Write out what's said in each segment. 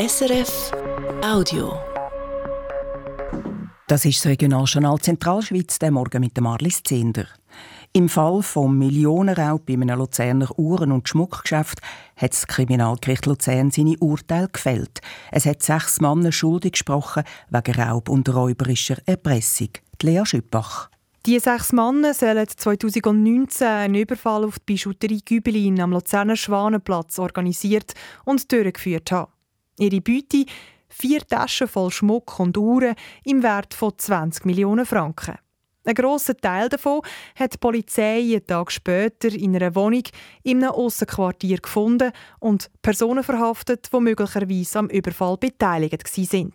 SRF Audio. Das ist das Regionaljournal Zentralschweiz, der Morgen mit dem Marlis Zehnder. Im Fall vom Millionenraub bei einem Luzerner Uhren- und Schmuckgeschäft hat das Kriminalgericht Luzern seine Urteile gefällt. Es hat sechs Männer schuldig gesprochen wegen Raub und räuberischer Erpressung. Die Lea Schüppach. Die sechs Männer sollen 2019 einen Überfall auf die Bijouterie Gübelin am Luzerner Schwanenplatz organisiert und durchgeführt haben. Ihre Beute vier Taschen voll Schmuck und Uhren im Wert von 20 Millionen Franken. Ein grosser Teil davon hat die Polizei einen Tag später in einer Wohnung in einem Aussenquartier gefunden und Personen verhaftet, die möglicherweise am Überfall beteiligt waren.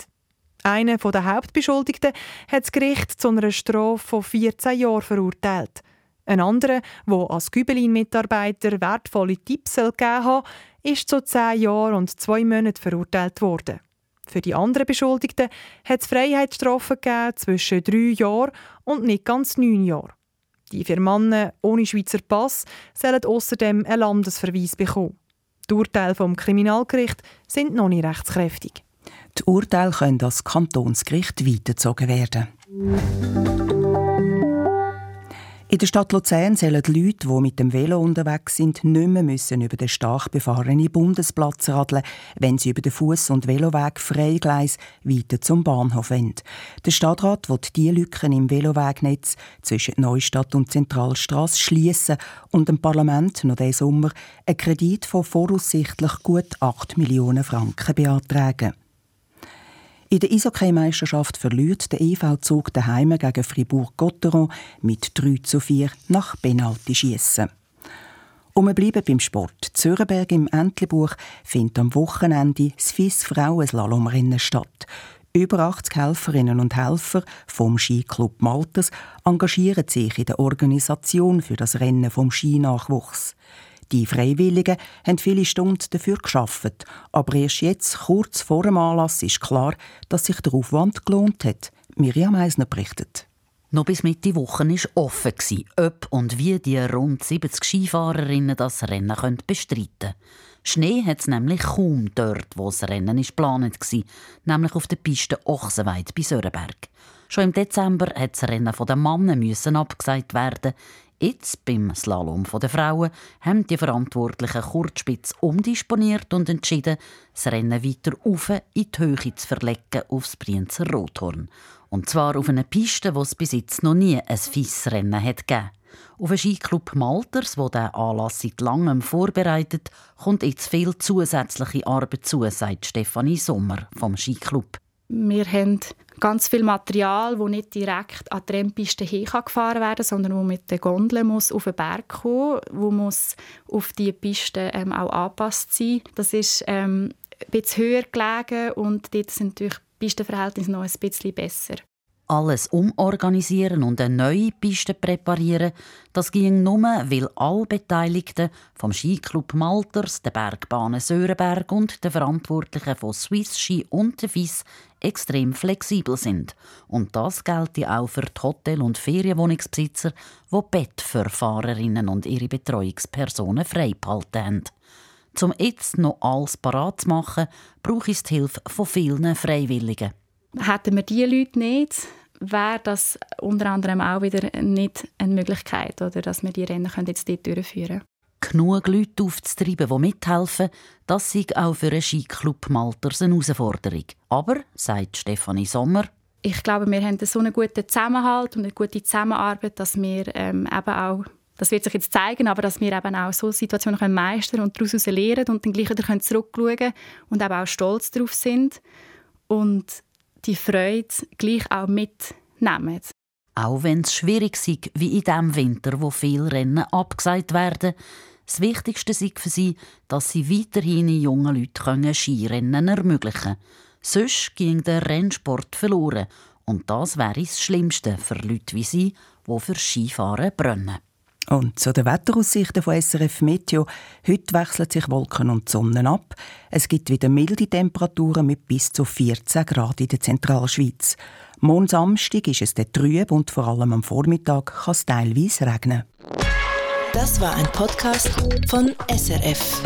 Einer der Hauptbeschuldigten hat das Gericht zu einer Strafe von 14 Jahren verurteilt. Ein anderer, der als Gübelin-Mitarbeiter wertvolle Tipps gegeben hat, ist zu 10 Jahren und 2 Monaten verurteilt worden. Für die anderen Beschuldigten hat es Freiheitsstrafen zwischen 3 Jahren und nicht ganz 9 Jahren. Die vier Männer ohne Schweizer Pass sollen außerdem einen Landesverweis bekommen. Die Urteile vom Kriminalgericht sind noch nicht rechtskräftig. Die Urteile können das Kantonsgericht weitergezogen werden. In der Stadt Luzern sollen die Leute, die mit dem Velo unterwegs sind, nicht mehr müssen über den stark befahrenen Bundesplatz radeln, wenn sie über den Fuß- und Veloweg Freigleis weiter zum Bahnhof wollen. Der Stadtrat will diese Lücken im Velowegnetz zwischen Neustadt und Zentralstraße schließen und dem Parlament noch diesen Sommer einen Kredit von voraussichtlich gut 8 Millionen Franken beantragen. In der Eishockey-Meisterschaft verliert der EV Zug daheim gegen Fribourg-Gotteron mit 3 zu 4 nach Penalty-Schiessen. Und wir bleiben beim Sport. Zürenberg im Entlebuch findet am Wochenende das FIS Frauenslalomrennen statt. Über 80 Helferinnen und Helfer vom Skiclub Malters engagieren sich in der Organisation für das Rennen vom Skinachwuchs. Die Freiwilligen haben viele Stunden dafür geschafft, aber erst jetzt, kurz vor dem Anlass, ist klar, dass sich der Aufwand gelohnt hat. Miriam Eisner berichtet. Noch bis Mitte Woche war offen, ob und wie die rund 70 Skifahrerinnen das Rennen bestreiten können. Schnee hat es nämlich kaum dort, wo das Rennen geplant war, nämlich auf der Piste Ochsenweid bei Sörenberg. Schon im Dezember musste das Rennen der Männer abgesagt werden. Jetzt, beim Slalom der Frauen, haben die Verantwortlichen Kurzspitz umdisponiert und entschieden, das Rennen weiter auf in die Höhe zu verlegen aufs Brienzer Rothorn. Und zwar auf einer Piste, wo es bis jetzt noch nie ein Fissrennen hat gegeben. Auf den Skiclub Malters, der Anlass seit langem vorbereitet, kommt jetzt viel zusätzliche Arbeit zu, sagt Stefanie Sommer vom Skiclub. Wir haben ganz viel Material, das nicht direkt an die Rennpiste gefahren werden kann, sondern wo mit der Gondel muss auf den Berg kommen wo muss auf die Piste ähm, auch angepasst sein. Das ist ähm, ein bisschen höher gelegen und dort sind natürlich Pistenverhältnisse noch ein bisschen besser alles umorganisieren und eine neue Piste präparieren, das ging nur, weil alle Beteiligten vom Skiclub Malters, der Bergbahnen Sörenberg und der Verantwortlichen von Swiss Ski und der FIS extrem flexibel sind. Und das gilt auch für die Hotel- und Ferienwohnungsbesitzer, die Bett für Fahrerinnen und ihre Betreuungspersonen freigehalten haben. Um jetzt noch alles parat zu machen, brauche ich die Hilfe von vielen Freiwilligen. Hätten wir diese Leute nicht, wäre das unter anderem auch wieder nicht eine Möglichkeit, oder dass wir die Rennen jetzt dort durchführen können. Genug Leute aufzutreiben, die mithelfen, das ist auch für einen Skiclub Malters eine Herausforderung. Aber, sagt Stefanie Sommer, ich glaube, wir haben so einen guten Zusammenhalt und eine gute Zusammenarbeit, dass wir ähm, eben auch das wird sich jetzt zeigen, aber dass wir eben auch so Situationen meistern und daraus lernen und dann gleich wieder zurückschauen können und eben auch stolz darauf sind. Und die Freude gleich auch mitnehmen. Auch wenn es schwierig ist, wie in diesem Winter, wo viele Rennen abgesagt werden, das Wichtigste ist für sie, dass sie weiterhin jungen Leuten Skirennen ermöglichen können. Sonst ging der Rennsport verloren. Und das wäre das Schlimmste für Leute wie sie, die für Skifahren brennen. Und zu den Wetteraussichten von SRF Meteo. Heute wechseln sich Wolken und Sonne ab. Es gibt wieder milde Temperaturen mit bis zu 14 Grad in der Zentralschweiz. Morgen Samstag ist es der trüb und vor allem am Vormittag kann es teilweise regnen. Das war ein Podcast von SRF.